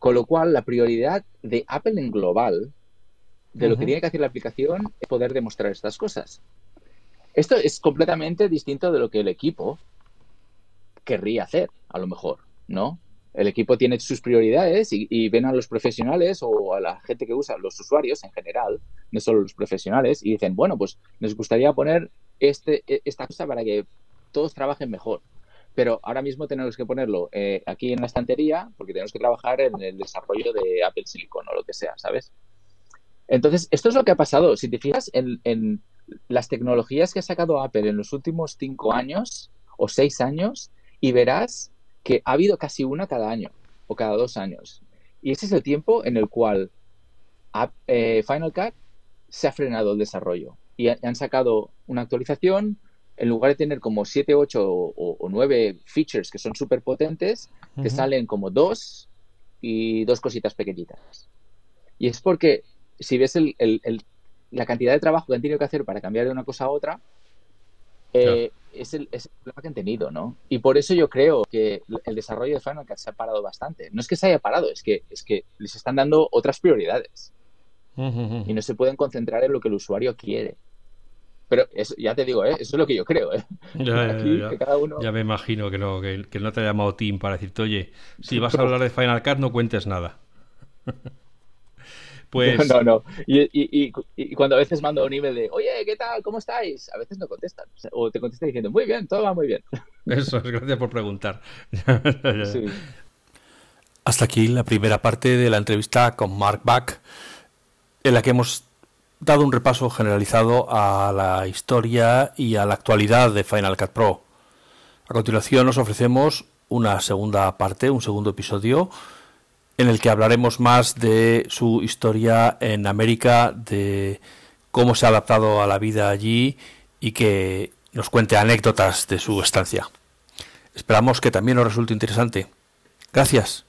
Con lo cual, la prioridad de Apple en global, de lo que tiene que hacer la aplicación, es poder demostrar estas cosas. Esto es completamente distinto de lo que el equipo querría hacer, a lo mejor, ¿no? El equipo tiene sus prioridades y, ven a los profesionales o a la gente que usa, los usuarios en general, no solo los profesionales, y dicen, bueno, pues nos gustaría poner este, e, esta cosa para que todos trabajen mejor. Pero ahora mismo tenemos que ponerlo eh, aquí en la estantería porque tenemos que trabajar en el desarrollo de Apple Silicon o lo que sea, ¿sabes? Entonces, esto es lo que ha pasado. Si te fijas en las tecnologías que ha sacado Apple en los últimos cinco años o seis años y verás que ha habido casi una cada año o cada dos años. Y ese es el tiempo en el cual eh, Final Cut se ha frenado el desarrollo y han sacado una actualización. En lugar de tener como siete, ocho o, nueve features que son súper potentes, te salen como dos y dos cositas pequeñitas. Y es porque si ves el, la cantidad de trabajo que han tenido que hacer para cambiar de una cosa a otra, eh, es, el, problema que han tenido, ¿no? Y por eso yo creo que el desarrollo de Final Cut se ha parado bastante. No es que se haya parado, es que, es que les están dando otras prioridades. Y no se pueden concentrar en lo que el usuario quiere. Pero ya te digo, ¿eh? eso es lo que yo creo. ¿eh? Ya, me imagino que no, que, que no te ha llamado Tim para decirte, oye, si vas a hablar de Final Cut no cuentes nada. Pues... No, no. Y, cuando a veces mando un email de, oye, ¿qué tal? ¿Cómo estáis? A veces no contestan. O te contestan diciendo, muy bien, todo va muy bien. Eso es, gracias por preguntar. Hasta aquí la primera parte de la entrevista con Mark Back, en la que hemos dado un repaso generalizado a la historia y a la actualidad de Final Cut Pro. A continuación nos ofrecemos una segunda parte, un segundo episodio en el que hablaremos más de su historia en América, de cómo se ha adaptado a la vida allí y que nos cuente anécdotas de su estancia. Esperamos que también os resulte interesante. Gracias.